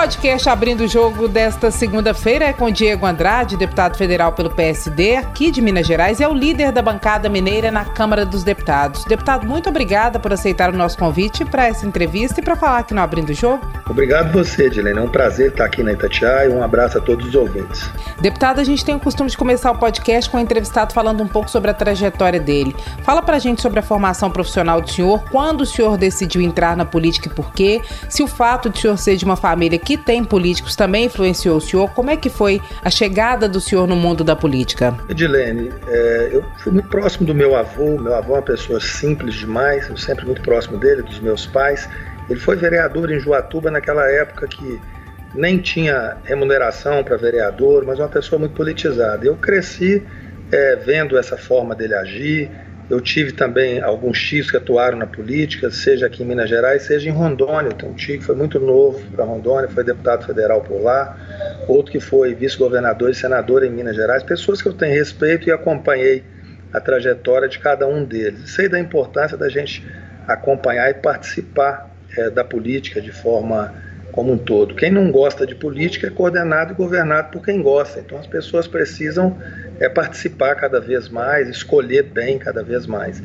Podcast Abrindo o Jogo desta segunda-feira é com Diego Andrade, deputado federal pelo PSD, aqui de Minas Gerais, e é o líder da bancada mineira na Câmara dos Deputados. Deputado, muito obrigada por aceitar o nosso convite para essa entrevista e para falar aqui no Abrindo o Jogo. Obrigado você, Edilene. É um prazer estar aqui na Itatiaia e um abraço a todos os ouvintes. Deputado, a gente tem o costume de começar o podcast com o entrevistado falando um pouco sobre a trajetória dele. Fala para a gente sobre a formação profissional do senhor, quando o senhor decidiu entrar na política e por quê, se o fato de o senhor ser de uma família que tem políticos também influenciou o senhor. Como é que foi a chegada do senhor no mundo da política? Edilene, é, eu fui muito próximo do meu avô. Meu avô é uma pessoa simples demais, eu sempre muito próximo dele, dos meus pais. Ele foi vereador em Juatuba naquela época que nem tinha remuneração para vereador, mas uma pessoa muito politizada. Eu cresci é, vendo essa forma dele agir, eu tive também alguns tios que atuaram na política, seja aqui em Minas Gerais, seja em Rondônia. Tenho um tio que foi muito novo para Rondônia, foi deputado federal por lá, outro que foi vice-governador e senador em Minas Gerais. Pessoas que eu tenho respeito e acompanhei a trajetória de cada um deles. Sei da importância da gente acompanhar e participar é, da política de forma como um todo. Quem não gosta de política é coordenado e governado por quem gosta. Então as pessoas precisam é, participar cada vez mais, escolher bem cada vez mais.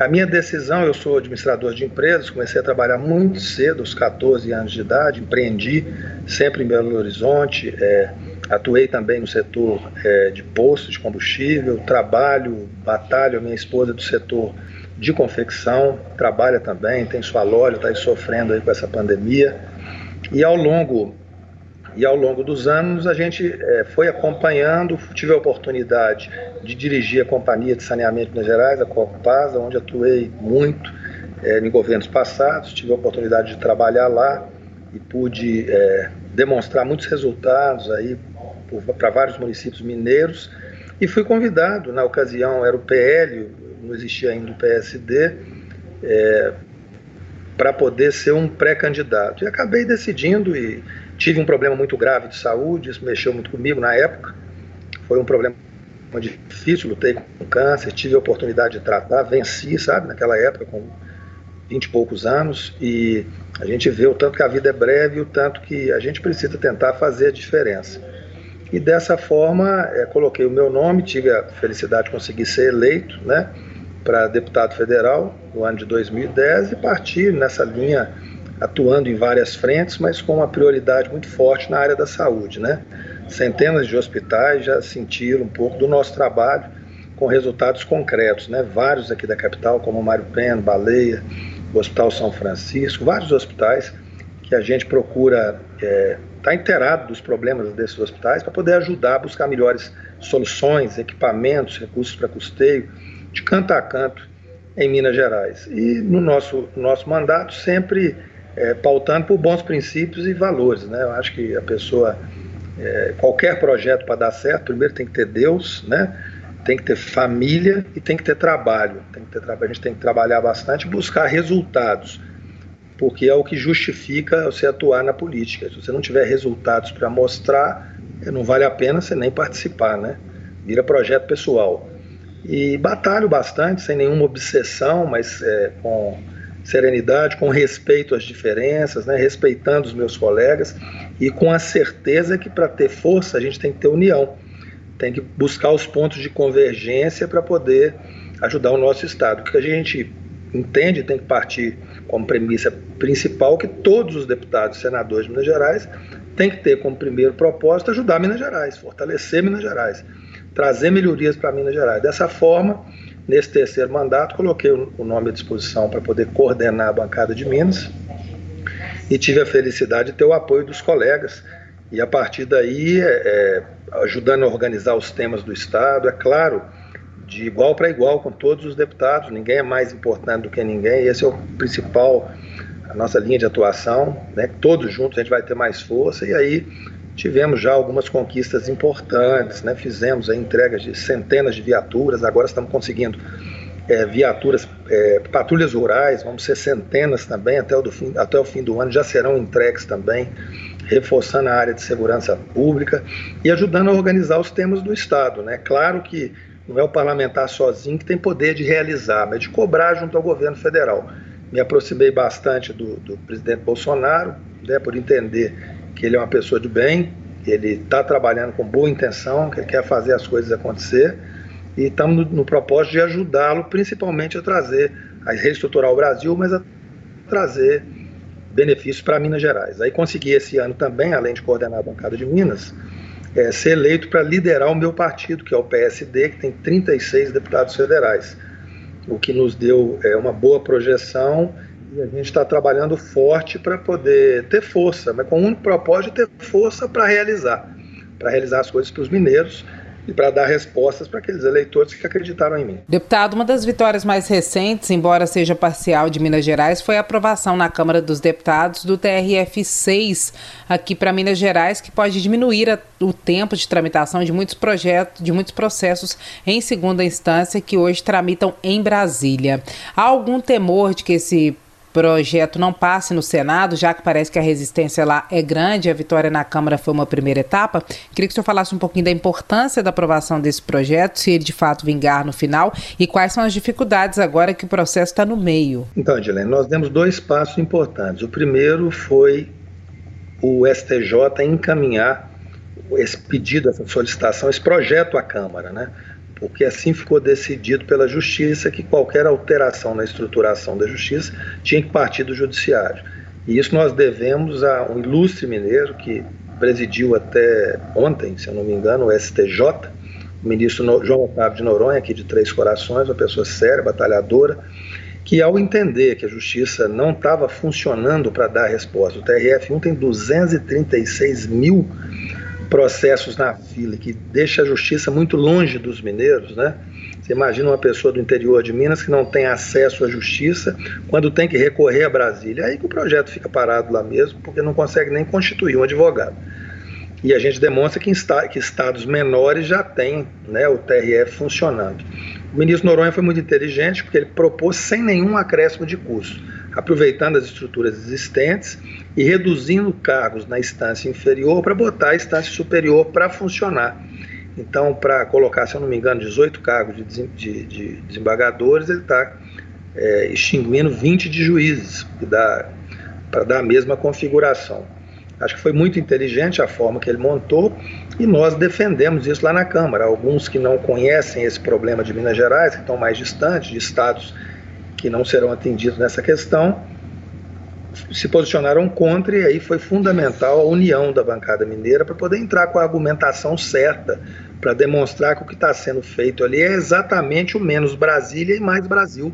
A minha decisão, eu sou administrador de empresas, comecei a trabalhar muito cedo, aos 14 anos de idade, empreendi sempre em Belo Horizonte, é, atuei também no setor é, de postos de combustível, trabalho, batalho, minha esposa do setor de confecção, trabalha também, tem sua loja, está sofrendo aí com essa pandemia. E ao longo e ao longo dos anos a gente é, foi acompanhando, tive a oportunidade de dirigir a Companhia de Saneamento de Minas Gerais, a Copasa, onde atuei muito é, em governos passados, tive a oportunidade de trabalhar lá e pude é, demonstrar muitos resultados aí para vários municípios mineiros e fui convidado, na ocasião era o PL, não existia ainda o PSD, para poder ser um pré-candidato. E acabei decidindo e tive um problema muito grave de saúde, isso mexeu muito comigo na época. Foi um problema difícil, lutei com câncer, tive a oportunidade de tratar, venci, sabe, naquela época, com 20 e poucos anos, e a gente vê o tanto que a vida é breve e o tanto que a gente precisa tentar fazer a diferença. E dessa forma, é, coloquei o meu nome, tive a felicidade de conseguir ser eleito, né? para deputado federal no ano de 2010 e partir nessa linha atuando em várias frentes, mas com uma prioridade muito forte na área da saúde, né? Centenas de hospitais já sentiram um pouco do nosso trabalho com resultados concretos, né? Vários aqui da capital, como Mário Pena, Baleia, o Hospital São Francisco, vários hospitais que a gente procura estar é, tá inteirado dos problemas desses hospitais para poder ajudar a buscar melhores soluções, equipamentos, recursos para custeio, de canto a canto em Minas Gerais. E no nosso, nosso mandato sempre é, pautando por bons princípios e valores. Né? Eu acho que a pessoa, é, qualquer projeto para dar certo, primeiro tem que ter Deus, né? tem que ter família e tem que ter trabalho. Tem que ter. A gente tem que trabalhar bastante e buscar resultados, porque é o que justifica você atuar na política. Se você não tiver resultados para mostrar, não vale a pena você nem participar, né? Vira projeto pessoal. E batalho bastante, sem nenhuma obsessão, mas é, com serenidade, com respeito às diferenças, né, respeitando os meus colegas e com a certeza que para ter força a gente tem que ter união, tem que buscar os pontos de convergência para poder ajudar o nosso Estado. O que a gente entende tem que partir como premissa principal que todos os deputados e senadores de Minas Gerais têm que ter como primeiro propósito ajudar Minas Gerais, fortalecer Minas Gerais trazer melhorias para Minas Gerais. Dessa forma, nesse terceiro mandato, coloquei o nome à disposição para poder coordenar a bancada de Minas e tive a felicidade de ter o apoio dos colegas. E a partir daí, é, é ajudando a organizar os temas do Estado, é claro, de igual para igual com todos os deputados, ninguém é mais importante do que ninguém, esse é o principal, a nossa linha de atuação, né? todos juntos a gente vai ter mais força, e aí tivemos já algumas conquistas importantes, né? fizemos a entrega de centenas de viaturas, agora estamos conseguindo é, viaturas, é, patrulhas rurais, vamos ser centenas também até o, fim, até o fim do ano, já serão entregues também reforçando a área de segurança pública e ajudando a organizar os temas do Estado. Né? Claro que não é o parlamentar sozinho que tem poder de realizar, mas de cobrar junto ao governo federal. Me aproximei bastante do, do presidente Bolsonaro, né, por entender que ele é uma pessoa de bem, ele está trabalhando com boa intenção, que ele quer fazer as coisas acontecer, e estamos no, no propósito de ajudá-lo, principalmente a trazer, a reestruturar o Brasil, mas a trazer benefícios para Minas Gerais. Aí consegui esse ano também, além de coordenar a bancada de Minas, é, ser eleito para liderar o meu partido, que é o PSD, que tem 36 deputados federais, o que nos deu é, uma boa projeção e a gente está trabalhando forte para poder ter força, mas com o único propósito de ter força para realizar, para realizar as coisas para os mineiros e para dar respostas para aqueles eleitores que acreditaram em mim. Deputado, uma das vitórias mais recentes, embora seja parcial de Minas Gerais, foi a aprovação na Câmara dos Deputados do TRF6 aqui para Minas Gerais, que pode diminuir a, o tempo de tramitação de muitos projetos, de muitos processos em segunda instância que hoje tramitam em Brasília. Há algum temor de que esse projeto não passe no Senado, já que parece que a resistência lá é grande, a vitória na Câmara foi uma primeira etapa. Queria que o senhor falasse um pouquinho da importância da aprovação desse projeto, se ele de fato vingar no final, e quais são as dificuldades agora que o processo está no meio. Então, Edilene, nós demos dois passos importantes. O primeiro foi o STJ encaminhar esse pedido, essa solicitação, esse projeto à Câmara, né? Porque assim ficou decidido pela Justiça que qualquer alteração na estruturação da Justiça tinha que partir do Judiciário. E isso nós devemos a um ilustre mineiro que presidiu até ontem, se eu não me engano, o STJ, o ministro João Otávio de Noronha, aqui de Três Corações, uma pessoa séria, batalhadora, que ao entender que a justiça não estava funcionando para dar resposta, o TRF1 tem 236 mil processos na fila, que deixa a justiça muito longe dos mineiros, né? Você imagina uma pessoa do interior de Minas que não tem acesso à justiça quando tem que recorrer a Brasília. Aí que o projeto fica parado lá mesmo, porque não consegue nem constituir um advogado. E a gente demonstra que, que estados menores já têm né, o TRF funcionando. O ministro Noronha foi muito inteligente porque ele propôs sem nenhum acréscimo de custo, aproveitando as estruturas existentes e reduzindo cargos na instância inferior para botar a instância superior para funcionar. Então, para colocar, se eu não me engano, 18 cargos de, de, de desembargadores, ele está é, extinguindo 20 de juízes, para dar a mesma configuração. Acho que foi muito inteligente a forma que ele montou e nós defendemos isso lá na Câmara. Alguns que não conhecem esse problema de Minas Gerais, que estão mais distantes, de estados que não serão atendidos nessa questão, se posicionaram contra e aí foi fundamental a união da bancada mineira para poder entrar com a argumentação certa, para demonstrar que o que está sendo feito ali é exatamente o menos Brasília e mais Brasil,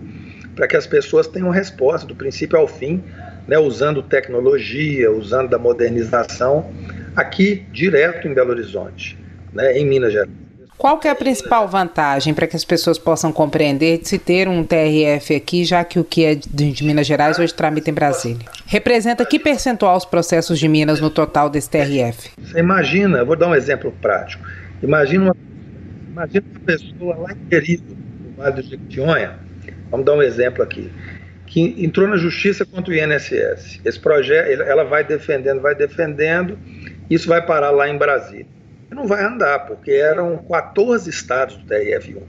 para que as pessoas tenham resposta do princípio ao fim, né, usando tecnologia, usando da modernização, aqui direto em Belo Horizonte, né, em Minas Gerais. Qual que é a principal vantagem para que as pessoas possam compreender de se ter um TRF aqui, já que o que é de Minas Gerais hoje tramita em Brasília? Representa que percentual os processos de Minas no total desse TRF? Você imagina, vou dar um exemplo prático. Imagina uma, imagina uma pessoa lá em Querido, no Vale do Jequitinhonha, vamos dar um exemplo aqui, que entrou na justiça contra o INSS. Esse projeto, ela vai defendendo, vai defendendo, isso vai parar lá em Brasília não vai andar, porque eram 14 estados do TRF1.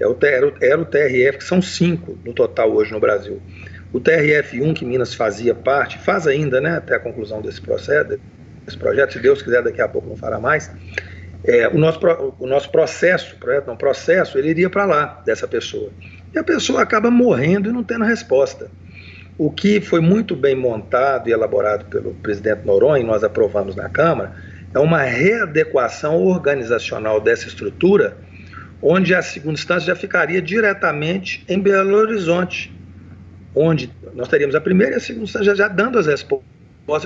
É era o TRF, que são cinco no total hoje no Brasil. O TRF1, que Minas fazia parte, faz ainda, né, até a conclusão desse processo, desse projeto, se Deus quiser, daqui a pouco não fará mais. É, o, nosso, o nosso processo, projeto não, processo, ele iria para lá, dessa pessoa. E a pessoa acaba morrendo e não tendo resposta. O que foi muito bem montado e elaborado pelo presidente Noronha, e nós aprovamos na Câmara, é uma readequação organizacional dessa estrutura, onde a segunda instância já ficaria diretamente em Belo Horizonte, onde nós teríamos a primeira e a segunda instância já dando as respostas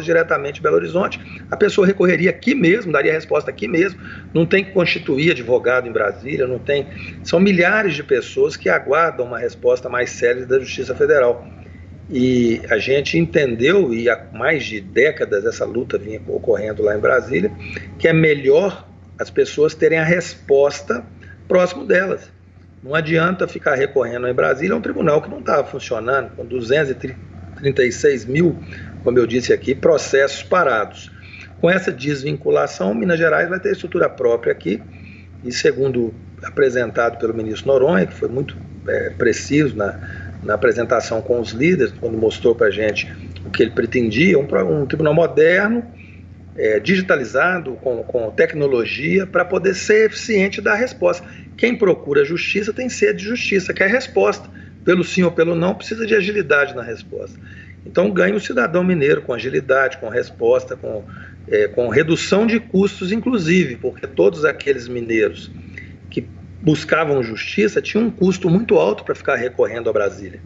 diretamente em Belo Horizonte. A pessoa recorreria aqui mesmo, daria a resposta aqui mesmo, não tem que constituir advogado em Brasília, não tem. São milhares de pessoas que aguardam uma resposta mais séria da Justiça Federal. E a gente entendeu, e há mais de décadas essa luta vinha ocorrendo lá em Brasília, que é melhor as pessoas terem a resposta próximo delas. Não adianta ficar recorrendo em Brasília, é um tribunal que não estava funcionando, com 236 mil, como eu disse aqui, processos parados. Com essa desvinculação, Minas Gerais vai ter estrutura própria aqui, e segundo apresentado pelo ministro Noronha, que foi muito é, preciso na, na apresentação com os líderes, quando mostrou para a gente o que ele pretendia, um, um tribunal moderno, é, digitalizado, com, com tecnologia, para poder ser eficiente da resposta. Quem procura justiça tem sede de justiça, quer resposta. Pelo sim ou pelo não, precisa de agilidade na resposta. Então ganha o cidadão mineiro com agilidade, com resposta, com, é, com redução de custos, inclusive, porque todos aqueles mineiros que buscavam justiça tinham um custo muito alto para ficar recorrendo a Brasília.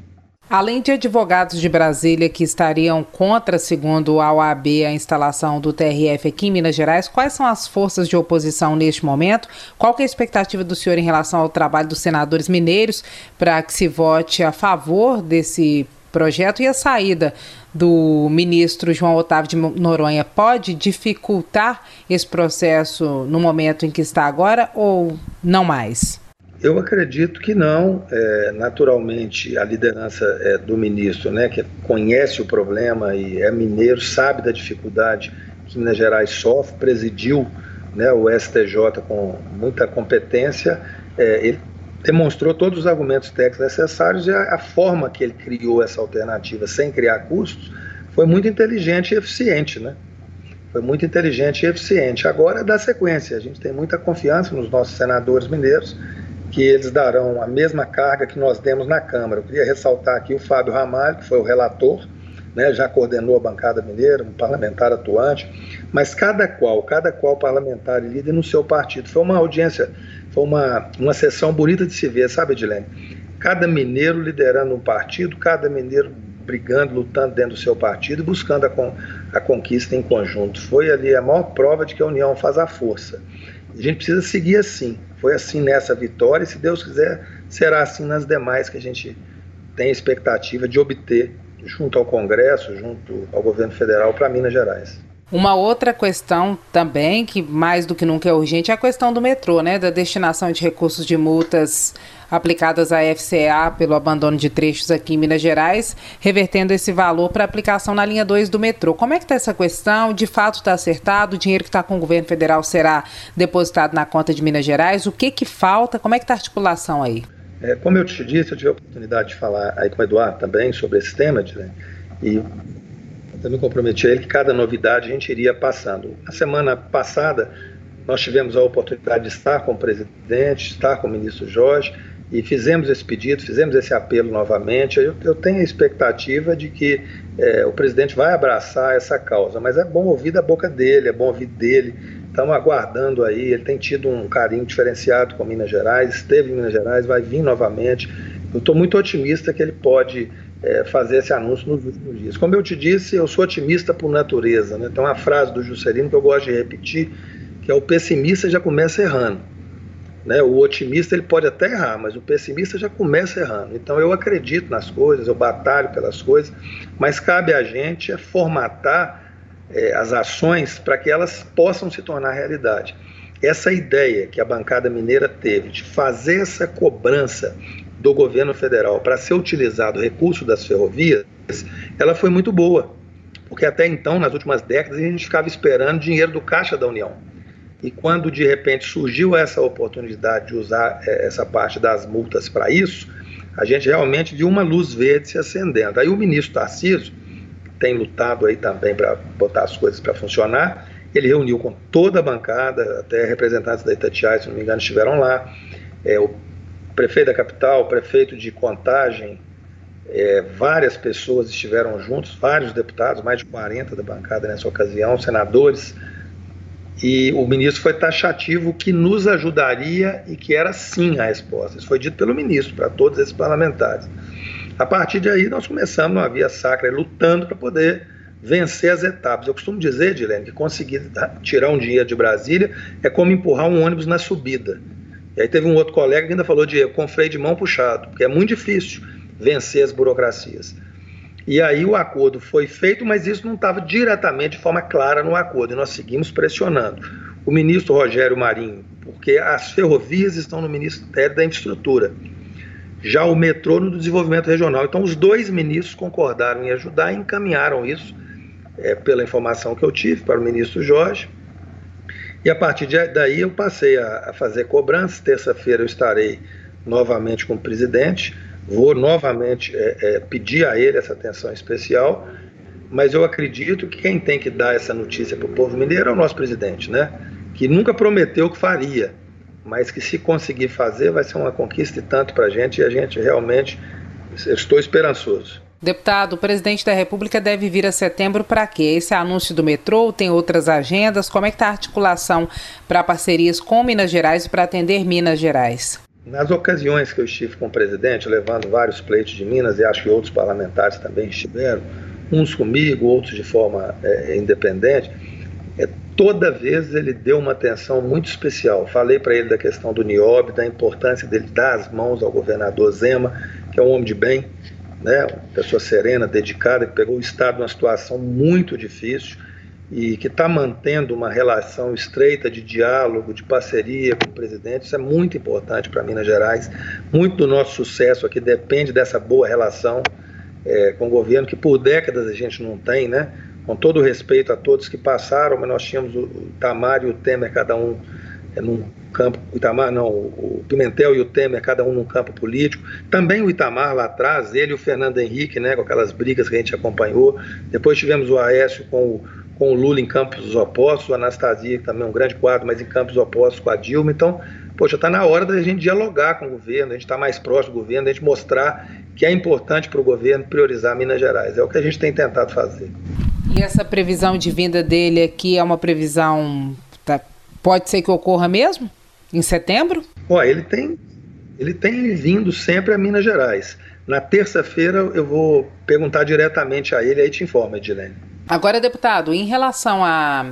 Além de advogados de Brasília que estariam contra, segundo a OAB, a instalação do TRF aqui em Minas Gerais, quais são as forças de oposição neste momento? Qual é a expectativa do senhor em relação ao trabalho dos senadores mineiros para que se vote a favor desse projeto e a saída do ministro João Otávio de Noronha pode dificultar esse processo no momento em que está agora ou não mais? Eu acredito que não. É, naturalmente, a liderança é, do ministro, né, que conhece o problema e é mineiro, sabe da dificuldade que Minas Gerais sofre, presidiu né, o STJ com muita competência, é, ele demonstrou todos os argumentos técnicos necessários e a, a, forma que ele criou essa alternativa sem criar custos foi muito inteligente e eficiente, né? Foi muito inteligente e eficiente. Agora dá sequência. A gente tem muita confiança nos nossos senadores mineiros que eles darão a mesma carga que nós demos na Câmara. Eu queria ressaltar aqui o Fábio Ramalho, que foi o relator, né, já coordenou a bancada mineira, um parlamentar atuante, mas cada qual, cada qual parlamentar e líder no seu partido. Foi uma audiência, foi uma, uma sessão bonita de se ver, sabe, Edilene? Cada mineiro liderando um partido, cada mineiro brigando, lutando dentro do seu partido, buscando a, con a conquista em conjunto. Foi ali a maior prova de que a união faz a força. A gente precisa seguir assim. Foi assim nessa vitória, e se Deus quiser, será assim nas demais que a gente tem expectativa de obter junto ao Congresso, junto ao governo federal para Minas Gerais. Uma outra questão também, que mais do que nunca é urgente, é a questão do metrô, né? Da destinação de recursos de multas aplicadas à FCA pelo abandono de trechos aqui em Minas Gerais, revertendo esse valor para aplicação na linha 2 do metrô. Como é que está essa questão? De fato está acertado? O dinheiro que está com o governo federal será depositado na conta de Minas Gerais? O que que falta? Como é que está a articulação aí? É, como eu te disse, eu tive a oportunidade de falar aí com o Eduardo também sobre esse tema, né? e me comprometi a ele que cada novidade a gente iria passando. Na semana passada, nós tivemos a oportunidade de estar com o presidente, estar com o ministro Jorge, e fizemos esse pedido, fizemos esse apelo novamente. Eu, eu tenho a expectativa de que é, o presidente vai abraçar essa causa, mas é bom ouvir da boca dele, é bom ouvir dele. Estamos aguardando aí, ele tem tido um carinho diferenciado com Minas Gerais, esteve em Minas Gerais, vai vir novamente. Eu estou muito otimista que ele pode é, fazer esse anúncio nos últimos dias. Como eu te disse, eu sou otimista por natureza. Né? Tem uma frase do Juscelino que eu gosto de repetir, que é o pessimista já começa errando. Né? O otimista ele pode até errar, mas o pessimista já começa errando. Então eu acredito nas coisas, eu batalho pelas coisas, mas cabe a gente é formatar é, as ações para que elas possam se tornar realidade. Essa ideia que a bancada mineira teve de fazer essa cobrança do governo federal para ser utilizado o recurso das ferrovias, ela foi muito boa, porque até então, nas últimas décadas, a gente ficava esperando dinheiro do Caixa da União. E quando de repente surgiu essa oportunidade de usar é, essa parte das multas para isso, a gente realmente viu uma luz verde se acendendo. Aí o ministro Tarcísio tem lutado aí também para botar as coisas para funcionar. Ele reuniu com toda a bancada, até representantes da Itatiaia, se não me engano, estiveram lá. É, o prefeito da capital, prefeito de Contagem, é, várias pessoas estiveram juntos, vários deputados, mais de 40 da bancada nessa ocasião, senadores, e o ministro foi taxativo que nos ajudaria e que era sim a resposta. Isso foi dito pelo ministro para todos esses parlamentares. A partir de aí, nós começamos uma via sacra, lutando para poder vencer as etapas. Eu costumo dizer, Dilene, que conseguir tirar um dinheiro de Brasília é como empurrar um ônibus na subida. E aí teve um outro colega que ainda falou de com freio de mão puxado, porque é muito difícil vencer as burocracias. E aí o acordo foi feito, mas isso não estava diretamente de forma clara no acordo, e nós seguimos pressionando. O ministro Rogério Marinho, porque as ferrovias estão no Ministério da Infraestrutura, já o metrô no desenvolvimento regional. Então os dois ministros concordaram em ajudar e encaminharam isso é, pela informação que eu tive para o ministro Jorge. E a partir daí eu passei a, a fazer cobranças. Terça-feira eu estarei novamente com o presidente, vou novamente é, é, pedir a ele essa atenção especial, mas eu acredito que quem tem que dar essa notícia para o povo mineiro é o nosso presidente, né? Que nunca prometeu que faria, mas que se conseguir fazer vai ser uma conquista e tanto para a gente e a gente realmente estou esperançoso. Deputado, o presidente da República deve vir a setembro para quê? Esse anúncio do metrô tem outras agendas? Como é que está a articulação para parcerias com Minas Gerais e para atender Minas Gerais? Nas ocasiões que eu estive com o presidente, levando vários pleitos de Minas, e acho que outros parlamentares também estiveram, uns comigo, outros de forma é, independente, é, toda vez ele deu uma atenção muito especial. Falei para ele da questão do NIOB, da importância dele dar as mãos ao governador Zema, que é um homem de bem, né, uma pessoa serena, dedicada, que pegou o Estado numa situação muito difícil e que está mantendo uma relação estreita de diálogo, de parceria com o presidente. Isso é muito importante para Minas Gerais. Muito do nosso sucesso aqui depende dessa boa relação é, com o governo, que por décadas a gente não tem, né? Com todo respeito a todos que passaram, mas nós tínhamos o, Tamar e o Temer, cada um num campo, o Itamar não, o Pimentel e o Temer, cada um num campo político. Também o Itamar lá atrás, ele e o Fernando Henrique, né, com aquelas brigas que a gente acompanhou. Depois tivemos o Aécio com o, com o Lula em campos opostos, o Anastasia, que também é um grande quadro, mas em campos opostos com a Dilma. Então, poxa, está na hora da gente dialogar com o governo, a gente está mais próximo do governo, a gente mostrar que é importante para o governo priorizar Minas Gerais. É o que a gente tem tentado fazer. E essa previsão de vinda dele aqui é uma previsão. Pode ser que ocorra mesmo? Em setembro? Ó, ele tem, ele tem vindo sempre a Minas Gerais. Na terça-feira eu vou perguntar diretamente a ele, aí te informa, Edilene. Agora, deputado, em relação a,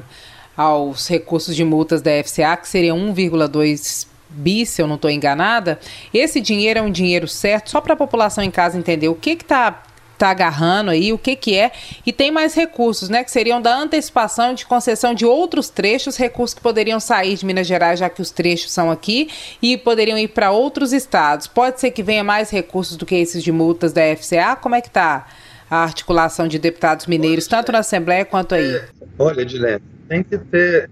aos recursos de multas da FCA, que seria 1,2 bi, se eu não estou enganada, esse dinheiro é um dinheiro certo, só para a população em casa entender o que está tá agarrando aí, o que que é, e tem mais recursos, né, que seriam da antecipação de concessão de outros trechos, recursos que poderiam sair de Minas Gerais, já que os trechos são aqui, e poderiam ir para outros estados. Pode ser que venha mais recursos do que esses de multas da FCA? Como é que tá a articulação de deputados mineiros, tanto na Assembleia quanto aí? Olha, Edilene, tem que ter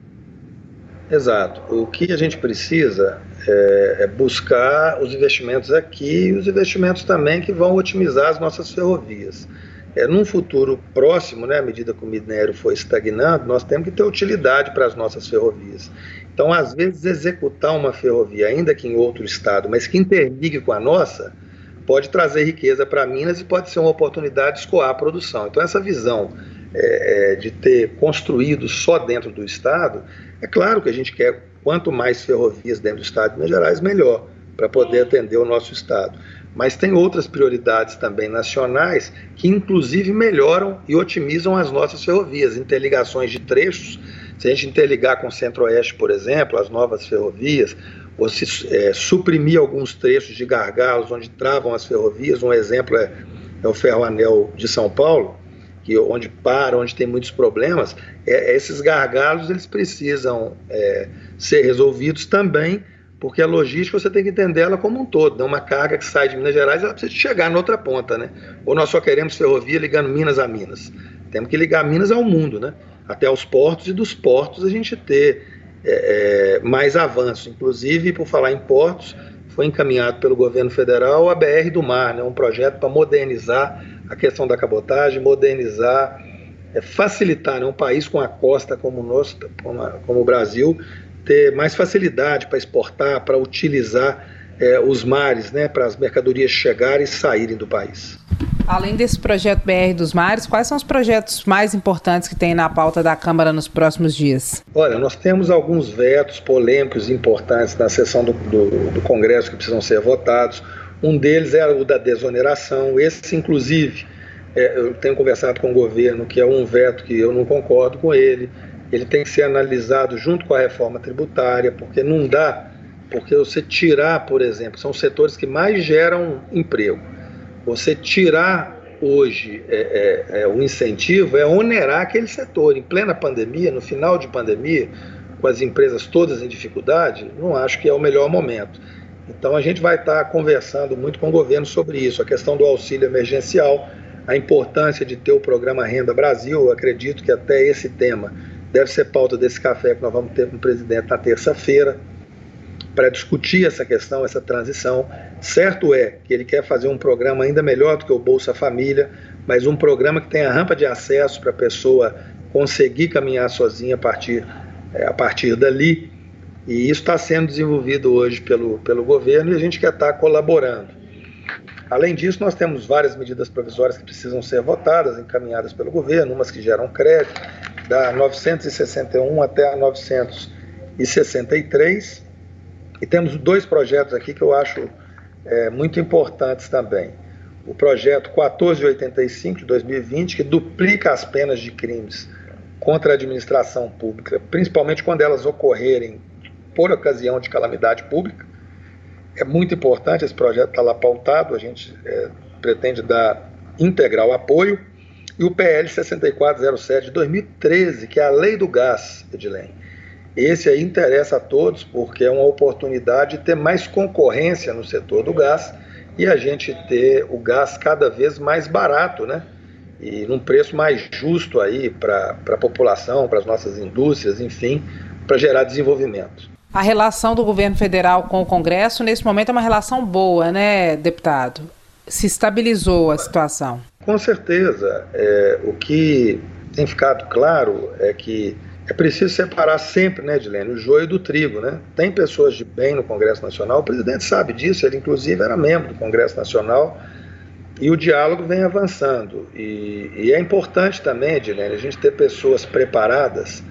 Exato. O que a gente precisa é, é, buscar os investimentos aqui e os investimentos também que vão otimizar as nossas ferrovias. É, num futuro próximo, né, à medida que o minério for estagnando, nós temos que ter utilidade para as nossas ferrovias. Então, às vezes, executar uma ferrovia, ainda que em outro estado, mas que interligue com a nossa, pode trazer riqueza para Minas e pode ser uma oportunidade de escoar a produção. Então, essa visão é, é de ter construído só dentro do estado é claro que a gente quer quanto mais ferrovias dentro do estado de Minas Gerais, melhor, para poder atender o nosso estado. Mas tem outras prioridades também nacionais que, inclusive, melhoram e otimizam as nossas ferrovias, interligações de trechos. Se a gente interligar com o Centro-Oeste, por exemplo, as novas ferrovias, ou se é, suprimir alguns trechos de gargalos onde travam as ferrovias, um exemplo é, é o Ferroanel de São Paulo, que onde para, onde tem muitos problemas, é, esses gargalos eles precisam é, ser resolvidos também, porque a logística você tem que entender ela como um todo. Né? Uma carga que sai de Minas Gerais, ela precisa chegar na outra ponta, né? Ou nós só queremos ferrovia ligando Minas a Minas. Temos que ligar Minas ao mundo, né? Até os portos e dos portos a gente ter é, é mais avanço. Inclusive, por falar em portos, foi encaminhado pelo governo federal a BR do Mar, né? Um projeto para modernizar a questão da cabotagem, modernizar, é, facilitar né, um país com a costa como o nosso, como, a, como o Brasil, ter mais facilidade para exportar, para utilizar é, os mares, né, para as mercadorias chegarem e saírem do país. Além desse projeto BR dos Mares, quais são os projetos mais importantes que tem na pauta da Câmara nos próximos dias? Olha, nós temos alguns vetos polêmicos importantes na sessão do, do, do Congresso que precisam ser votados. Um deles é o da desoneração. Esse, inclusive, é, eu tenho conversado com o governo que é um veto que eu não concordo com ele. Ele tem que ser analisado junto com a reforma tributária, porque não dá, porque você tirar, por exemplo, são setores que mais geram emprego. Você tirar hoje é, é, é, o incentivo é onerar aquele setor. Em plena pandemia, no final de pandemia, com as empresas todas em dificuldade, não acho que é o melhor momento. Então a gente vai estar conversando muito com o governo sobre isso, a questão do auxílio emergencial. a importância de ter o programa Renda Brasil. Eu acredito que até esse tema deve ser pauta desse café que nós vamos ter com o presidente na terça-feira para discutir essa questão, essa transição. Certo é que ele quer fazer um programa ainda melhor do que o Bolsa Família, mas um programa que tenha rampa de acesso para a pessoa conseguir caminhar sozinha a partir, é, a partir dali. E isso está sendo desenvolvido hoje pelo, pelo governo e a gente quer estar tá colaborando. Além disso, nós temos várias medidas provisórias que precisam ser votadas, encaminhadas pelo governo, umas que geram crédito, da 961 até a 963. E temos dois projetos aqui que eu acho é, muito importantes também. O projeto 1485 de 2020, que duplica as penas de crimes contra a administração pública, principalmente quando elas ocorrerem por ocasião de calamidade pública. É muito importante, esse projeto está lá pautado, a gente é, pretende dar integral apoio. E o PL 6407 de 2013, que é a lei do gás, Edilene. Esse aí interessa a todos porque é uma oportunidade de ter mais concorrência no setor do gás e a gente ter o gás cada vez mais barato, né? E num preço mais justo aí para a população, para as nossas indústrias, enfim, para gerar desenvolvimento. A relação do governo federal com o Congresso, nesse momento, é uma relação boa, né, deputado? Se estabilizou a situação. Com certeza. É, o que tem ficado claro é que é preciso separar sempre, né, Edilene, o joio do trigo, né? Tem pessoas de bem no Congresso Nacional, o presidente sabe disso, ele inclusive era membro do Congresso Nacional, e o diálogo vem avançando. E, e é importante também, Edilene, a gente ter pessoas preparadas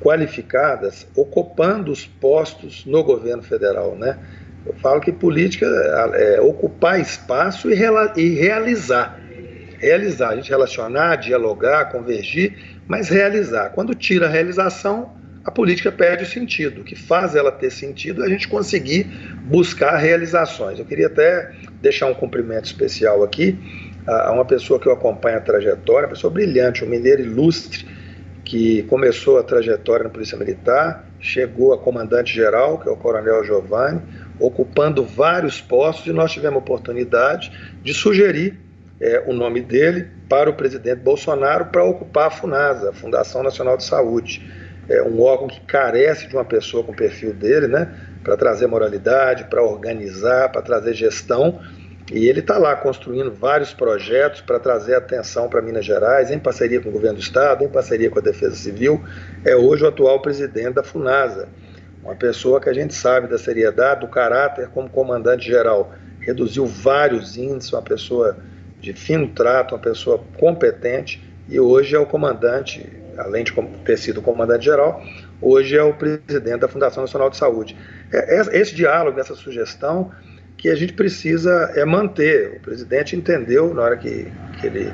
qualificadas ocupando os postos no governo federal, né? Eu falo que política é, é ocupar espaço e, e realizar. Realizar, a gente relacionar, dialogar, convergir, mas realizar. Quando tira a realização, a política perde o sentido. O que faz ela ter sentido é a gente conseguir buscar realizações. Eu queria até deixar um cumprimento especial aqui a uma pessoa que eu acompanho a trajetória, uma pessoa brilhante, um mineiro ilustre, que começou a trajetória na Polícia Militar, chegou a comandante-geral, que é o Coronel Giovanni, ocupando vários postos, e nós tivemos a oportunidade de sugerir é, o nome dele para o presidente Bolsonaro para ocupar a FUNASA, a Fundação Nacional de Saúde. É um órgão que carece de uma pessoa com o perfil dele, né, para trazer moralidade, para organizar, para trazer gestão e ele está lá construindo vários projetos para trazer atenção para Minas Gerais, em parceria com o governo do Estado, em parceria com a Defesa Civil. É hoje o atual presidente da FUNASA, uma pessoa que a gente sabe da seriedade, do caráter como comandante-geral. Reduziu vários índices, uma pessoa de fino trato, uma pessoa competente, e hoje é o comandante, além de ter sido comandante-geral, hoje é o presidente da Fundação Nacional de Saúde. É, é, esse diálogo, essa sugestão que a gente precisa é manter. O presidente entendeu na hora que, que ele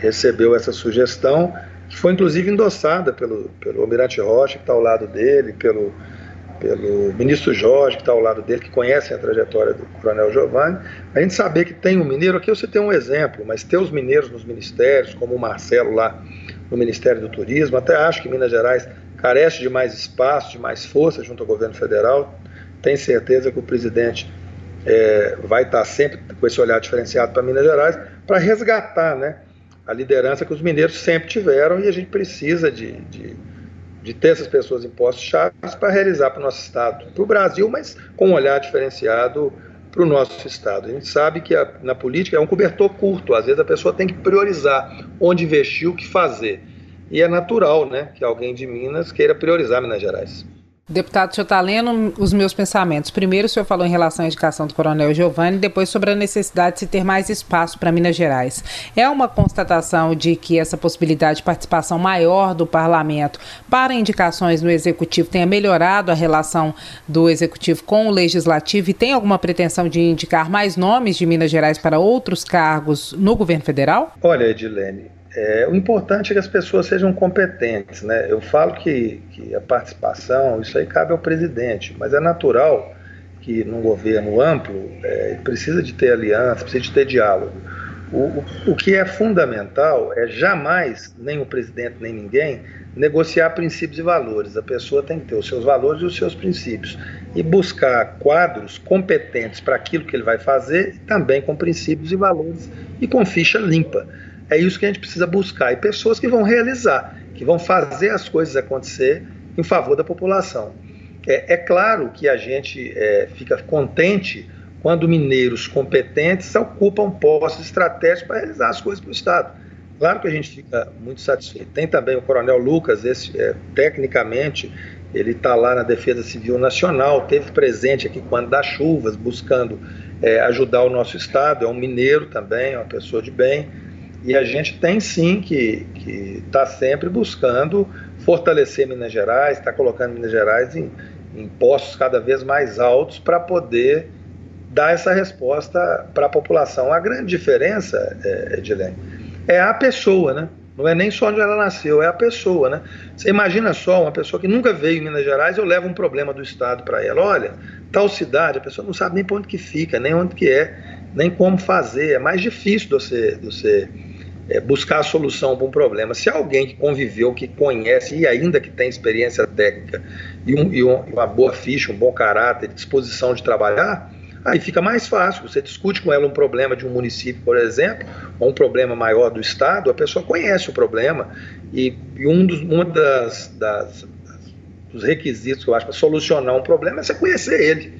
recebeu essa sugestão, que foi inclusive endossada pelo, pelo Almirante Rocha, que está ao lado dele, pelo, pelo ministro Jorge, que está ao lado dele, que conhecem a trajetória do Coronel Giovanni. A gente saber que tem um mineiro, aqui você tem um exemplo, mas ter os mineiros nos ministérios, como o Marcelo lá no Ministério do Turismo, até acho que Minas Gerais carece de mais espaço, de mais força junto ao governo federal. Tenho certeza que o presidente é, vai estar sempre com esse olhar diferenciado para Minas Gerais, para resgatar né, a liderança que os mineiros sempre tiveram e a gente precisa de, de, de ter essas pessoas em postos chaves para realizar para o nosso Estado, para o Brasil, mas com um olhar diferenciado para o nosso Estado. A gente sabe que a, na política é um cobertor curto, às vezes a pessoa tem que priorizar onde investir, o que fazer. E é natural né, que alguém de Minas queira priorizar Minas Gerais. Deputado, senhor está lendo os meus pensamentos. Primeiro, o senhor falou em relação à indicação do Coronel Giovanni, depois sobre a necessidade de se ter mais espaço para Minas Gerais. É uma constatação de que essa possibilidade de participação maior do parlamento para indicações no executivo tenha melhorado a relação do executivo com o legislativo e tem alguma pretensão de indicar mais nomes de Minas Gerais para outros cargos no governo federal? Olha, Edilene, é, o importante é que as pessoas sejam competentes. Né? Eu falo que, que a participação, isso aí cabe ao presidente, mas é natural que num governo amplo é, precisa de ter aliança, precisa de ter diálogo. O, o que é fundamental é jamais, nem o presidente nem ninguém, negociar princípios e valores. A pessoa tem que ter os seus valores e os seus princípios. E buscar quadros competentes para aquilo que ele vai fazer, também com princípios e valores e com ficha limpa. É isso que a gente precisa buscar. E pessoas que vão realizar, que vão fazer as coisas acontecer em favor da população. É, é claro que a gente é, fica contente quando mineiros competentes ocupam postos estratégicos para realizar as coisas para o Estado. Claro que a gente fica muito satisfeito. Tem também o Coronel Lucas, esse é, tecnicamente ele está lá na Defesa Civil Nacional, teve presente aqui quando das chuvas, buscando é, ajudar o nosso Estado, é um mineiro também, é uma pessoa de bem. E a gente tem sim que estar tá sempre buscando fortalecer Minas Gerais, está colocando Minas Gerais em, em postos cada vez mais altos para poder dar essa resposta para a população. A grande diferença, é, Edilene, é a pessoa, né? Não é nem só onde ela nasceu, é a pessoa, né? Você imagina só uma pessoa que nunca veio em Minas Gerais, eu levo um problema do Estado para ela. Olha, tal cidade, a pessoa não sabe nem para onde que fica, nem onde que é, nem como fazer. É mais difícil você, você é, buscar a solução para um problema. Se alguém que conviveu, que conhece e ainda que tem experiência técnica e, um, e uma boa ficha, um bom caráter, disposição de trabalhar, Aí fica mais fácil, você discute com ela um problema de um município, por exemplo, ou um problema maior do Estado, a pessoa conhece o problema e, e um dos uma das, das, dos requisitos que eu acho para solucionar um problema é você conhecer ele.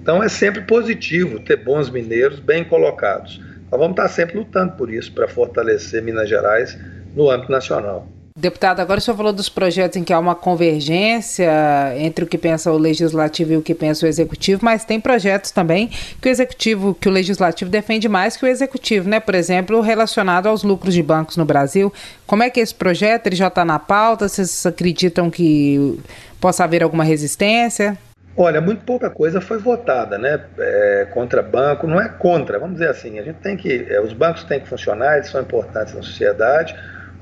Então é sempre positivo ter bons mineiros bem colocados. Nós vamos estar sempre lutando por isso, para fortalecer Minas Gerais no âmbito nacional. Deputado, agora o senhor falou dos projetos em que há uma convergência entre o que pensa o legislativo e o que pensa o executivo, mas tem projetos também que o executivo, que o legislativo defende mais que o executivo, né? Por exemplo, relacionado aos lucros de bancos no Brasil. Como é que esse projeto ele já está na pauta? Vocês acreditam que possa haver alguma resistência? Olha, muito pouca coisa foi votada, né? É, contra banco, não é contra, vamos dizer assim. A gente tem que, é, os bancos têm que funcionar, eles são importantes na sociedade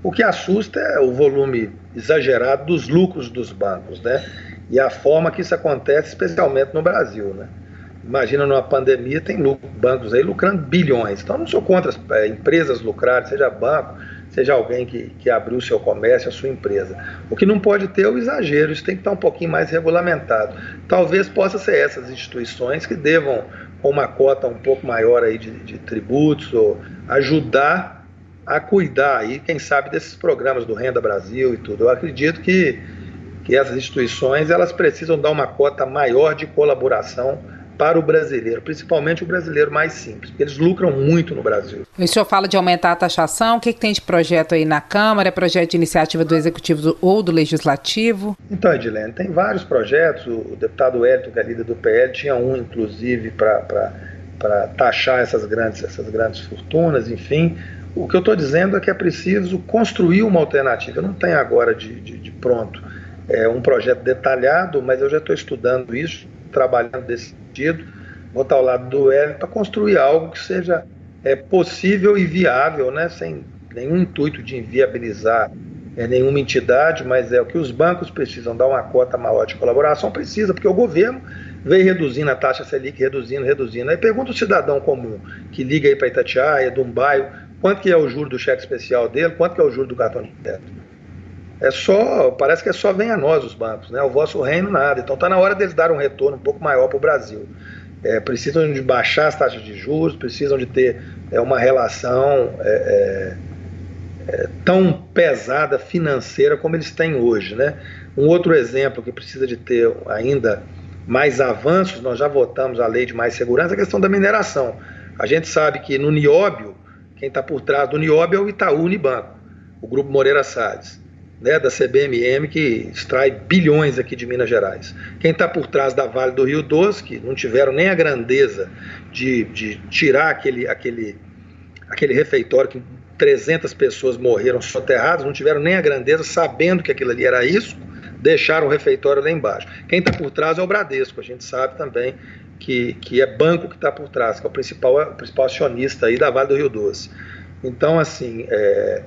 o que assusta é o volume exagerado dos lucros dos bancos, né? E a forma que isso acontece, especialmente no Brasil, né? Imagina numa pandemia, tem lucro, bancos aí lucrando bilhões. Então, não sou contra as é, empresas lucrarem, seja banco, seja alguém que, que abriu seu comércio, a sua empresa. O que não pode ter é o exagero, isso tem que estar um pouquinho mais regulamentado. Talvez possa ser essas instituições que devam, com uma cota um pouco maior aí de, de tributos, ou ajudar a cuidar aí, quem sabe, desses programas do Renda Brasil e tudo. Eu acredito que, que essas instituições elas precisam dar uma cota maior de colaboração para o brasileiro, principalmente o brasileiro mais simples, porque eles lucram muito no Brasil. O senhor fala de aumentar a taxação, o que, que tem de projeto aí na Câmara? É projeto de iniciativa do Executivo ou do Legislativo? Então, Edilene, tem vários projetos, o deputado Hélio, que é do PL, tinha um, inclusive, para taxar essas grandes, essas grandes fortunas, enfim, o que eu estou dizendo é que é preciso construir uma alternativa. Eu não tenho agora de, de, de pronto é, um projeto detalhado, mas eu já estou estudando isso, trabalhando desse sentido. Vou estar ao lado do Hélio para construir algo que seja é, possível e viável, né, sem nenhum intuito de inviabilizar é, nenhuma entidade, mas é o que os bancos precisam dar uma cota maior de colaboração, precisa, porque o governo veio reduzindo a taxa Selic, reduzindo, reduzindo. Aí pergunta o cidadão comum que liga aí para Itatiaia, de um bairro, Quanto que é o juro do cheque especial dele? Quanto que é o juro do cartão de crédito? É só, parece que é só vem a nós os bancos, né? O vosso reino nada. Então está na hora deles dar um retorno um pouco maior para o Brasil. É, precisam de baixar as taxas de juros, precisam de ter é, uma relação é, é, é tão pesada financeira como eles têm hoje, né? Um outro exemplo que precisa de ter ainda mais avanços, nós já votamos a lei de mais segurança, é a questão da mineração. A gente sabe que no nióbio quem está por trás do Niobe é o Itaú Unibanco, o Grupo Moreira Salles, né, da CBMM, que extrai bilhões aqui de Minas Gerais. Quem está por trás da Vale do Rio Doce, que não tiveram nem a grandeza de, de tirar aquele, aquele, aquele refeitório que 300 pessoas morreram soterradas, não tiveram nem a grandeza, sabendo que aquilo ali era isso, deixaram o refeitório lá embaixo. Quem está por trás é o Bradesco, a gente sabe também que, que é banco que está por trás, que é o principal, o principal acionista aí da Vale do Rio Doce. Então, assim, é,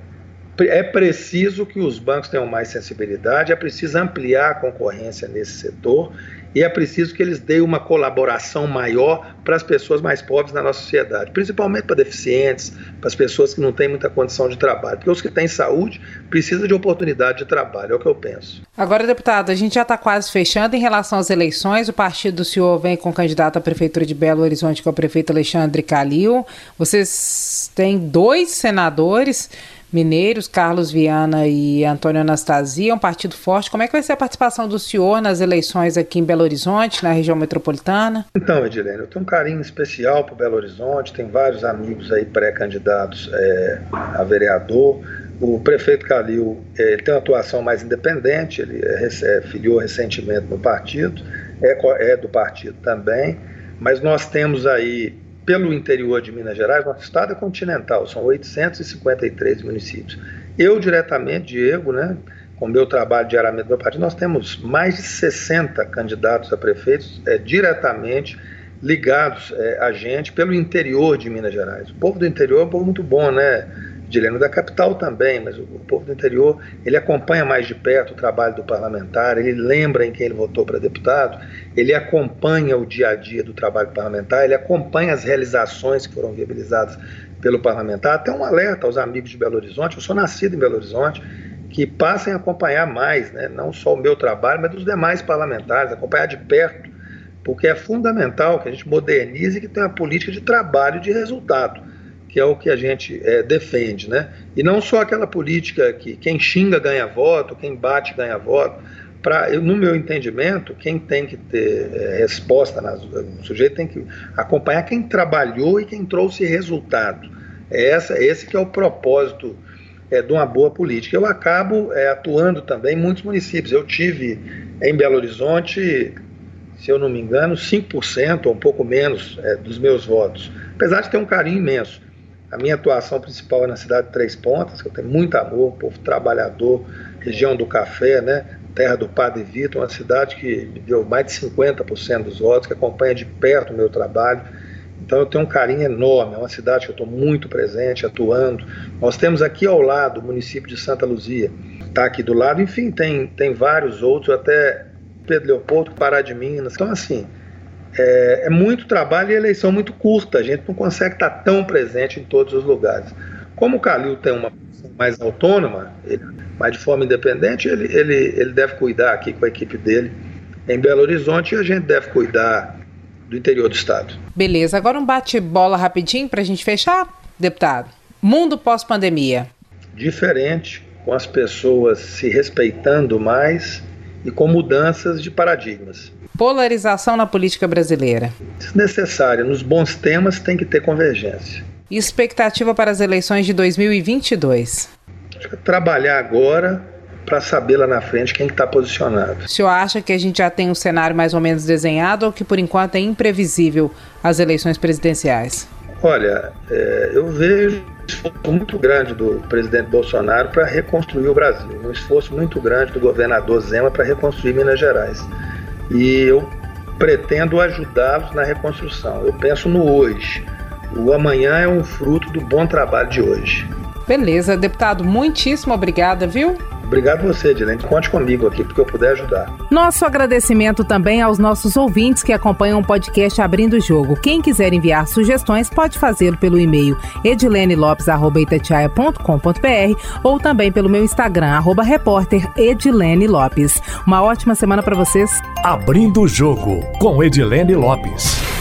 é preciso que os bancos tenham mais sensibilidade, é preciso ampliar a concorrência nesse setor e é preciso que eles deem uma colaboração maior para as pessoas mais pobres na nossa sociedade, principalmente para deficientes, para as pessoas que não têm muita condição de trabalho, porque os que têm saúde precisam de oportunidade de trabalho, é o que eu penso. Agora, deputado, a gente já está quase fechando. Em relação às eleições, o partido do senhor vem com candidato à prefeitura de Belo Horizonte, que é o prefeito Alexandre Calil, vocês têm dois senadores, mineiros, Carlos Viana e Antônio Anastasia, um partido forte. Como é que vai ser a participação do senhor nas eleições aqui em Belo Horizonte, na região metropolitana? Então, Edilene, eu tenho um carinho especial para Belo Horizonte, tem vários amigos aí pré-candidatos é, a vereador. O prefeito Calil é, tem uma atuação mais independente, ele é, filiou recentemente no partido, é, é do partido também, mas nós temos aí pelo interior de Minas Gerais, nosso estado é continental, são 853 municípios. Eu diretamente, Diego, né, com meu trabalho diariamente no meu partido, nós temos mais de 60 candidatos a prefeitos é, diretamente ligados é, a gente pelo interior de Minas Gerais. O povo do interior é um povo muito bom, né? Dileno da capital também, mas o, povo do interior, ele acompanha mais de perto o trabalho do parlamentar, ele lembra em quem ele votou para deputado, ele acompanha o dia a dia do trabalho parlamentar, ele acompanha as realizações que foram viabilizadas pelo parlamentar, até um alerta aos amigos de Belo Horizonte, eu sou nascido em Belo Horizonte, que passem a acompanhar mais, né, não só o meu trabalho, mas dos demais parlamentares, acompanhar de perto, porque é fundamental que a gente modernize e que tenha uma política de trabalho e de resultado que é o que a gente é, defende, né? E não só aquela política que quem xinga ganha voto, quem bate ganha voto. Pra, no meu entendimento, quem tem que ter é, resposta, nas, o sujeito tem que acompanhar quem trabalhou e quem trouxe resultado. É essa, esse que é o propósito é, de uma boa política. Eu acabo é, atuando também em muitos municípios. Eu tive em Belo Horizonte, se eu não me engano, 5% ou um pouco menos é, dos meus votos, apesar de ter um carinho imenso. A minha atuação principal é na cidade de Três Pontas, que eu tenho muito amor, povo trabalhador, região do café, né? terra do Padre Vitor, uma cidade que me deu mais de 50% dos votos, que acompanha de perto o meu trabalho. Então eu tenho um carinho enorme, é uma cidade que eu estou muito presente, atuando. Nós temos aqui ao lado o município de Santa Luzia, está aqui do lado, enfim, tem, tem vários outros, até Pedro Leopoldo, Pará de Minas. Então, assim, é, é, muito trabalho e eleição muito curta, a gente não consegue estar tão presente em todos os lugares. Como o Calil tem uma mais autônoma, ele, mas de forma independente, ele, ele, ele deve cuidar aqui com a equipe dele em Belo Horizonte e a gente deve cuidar do interior do estado. Beleza, agora um bate-bola rapidinho para a gente fechar, deputado. Mundo pós-pandemia. Diferente, com as pessoas se respeitando mais e com mudanças de paradigmas. Polarização na política brasileira. Desnecessária. Nos bons temas tem que ter convergência. expectativa para as eleições de 2022? Trabalhar agora para saber lá na frente quem está posicionado. O senhor acha que a gente já tem um cenário mais ou menos desenhado ou que por enquanto é imprevisível as eleições presidenciais? Olha, é, eu vejo um esforço muito grande do presidente Bolsonaro para reconstruir o Brasil, um esforço muito grande do governador Zema para reconstruir Minas Gerais e eu pretendo ajudá-los na reconstrução. Eu penso no hoje. O amanhã é um fruto do bom trabalho de hoje. Beleza, deputado, muitíssimo obrigada, viu? Obrigado você, Edilene. Conte comigo aqui, porque eu puder ajudar. Nosso agradecimento também aos nossos ouvintes que acompanham o podcast Abrindo o Jogo. Quem quiser enviar sugestões pode fazê-lo pelo e-mail edilenelopes.com.br ou também pelo meu Instagram, arroba repórter Edilene Lopes. Uma ótima semana para vocês. Abrindo o Jogo, com Edilene Lopes.